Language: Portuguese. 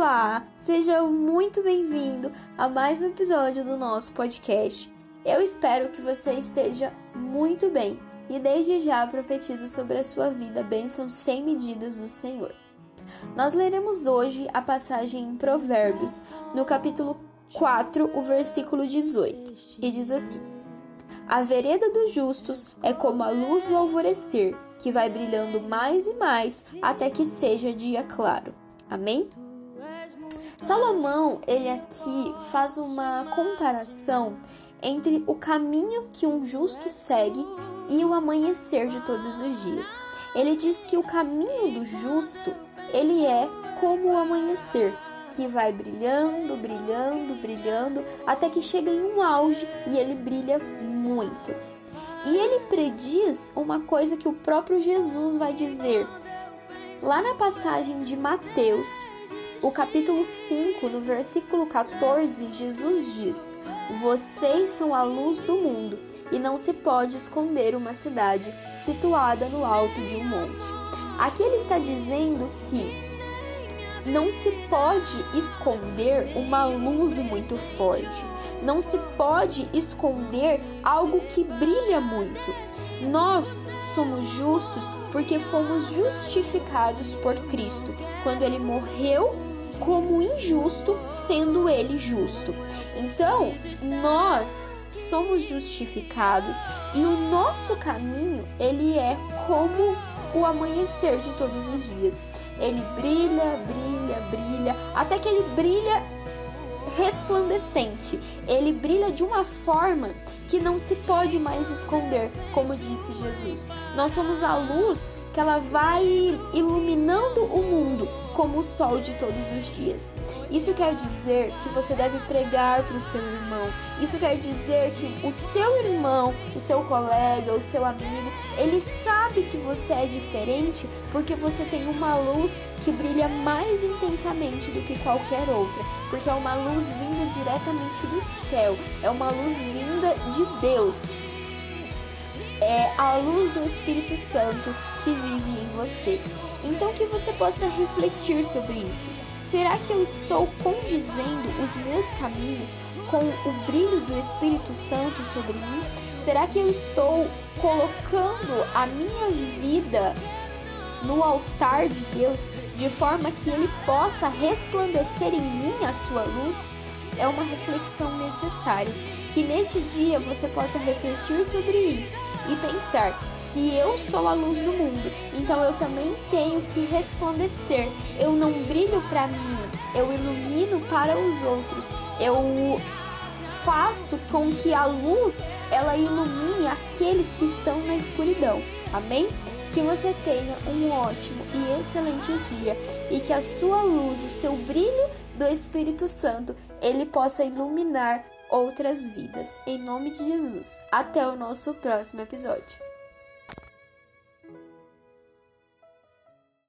Olá, seja muito bem-vindo a mais um episódio do nosso podcast. Eu espero que você esteja muito bem e desde já profetizo sobre a sua vida bênçãos sem medidas do Senhor. Nós leremos hoje a passagem em Provérbios, no capítulo 4, o versículo 18, e diz assim: A vereda dos justos é como a luz do alvorecer, que vai brilhando mais e mais até que seja dia claro. Amém? Salomão, ele aqui faz uma comparação entre o caminho que um justo segue e o amanhecer de todos os dias. Ele diz que o caminho do justo, ele é como o amanhecer, que vai brilhando, brilhando, brilhando, até que chega em um auge e ele brilha muito. E ele prediz uma coisa que o próprio Jesus vai dizer. Lá na passagem de Mateus, o capítulo 5, no versículo 14, Jesus diz: Vocês são a luz do mundo, e não se pode esconder uma cidade situada no alto de um monte. Aqui ele está dizendo que não se pode esconder uma luz muito forte, não se pode esconder algo que brilha muito. Nós somos justos porque fomos justificados por Cristo quando ele morreu como injusto, sendo ele justo. Então, nós somos justificados e o nosso caminho, ele é como o amanhecer de todos os dias. Ele brilha, brilha, brilha, até que ele brilha resplandecente. Ele brilha de uma forma que não se pode mais esconder, como disse Jesus. Nós somos a luz que ela vai iluminando o mundo como o sol de todos os dias. Isso quer dizer que você deve pregar para o seu irmão. Isso quer dizer que o seu irmão, o seu colega, o seu amigo, ele sabe que você é diferente porque você tem uma luz que brilha mais intensamente do que qualquer outra, porque é uma luz vinda diretamente do céu, é uma luz vinda de Deus. É a luz do Espírito Santo que vive em você. Então que você possa refletir sobre isso. Será que eu estou condizendo os meus caminhos com o brilho do Espírito Santo sobre mim? Será que eu estou colocando a minha vida no altar de Deus de forma que ele possa resplandecer em mim a sua luz? É uma reflexão necessária. Que neste dia você possa refletir sobre isso e pensar: se eu sou a luz do mundo, então eu também tenho que resplandecer. Eu não brilho para mim, eu ilumino para os outros. Eu faço com que a luz ela ilumine aqueles que estão na escuridão. Amém? Que você tenha um ótimo e excelente dia e que a sua luz, o seu brilho do Espírito Santo, ele possa iluminar outras vidas. Em nome de Jesus. Até o nosso próximo episódio.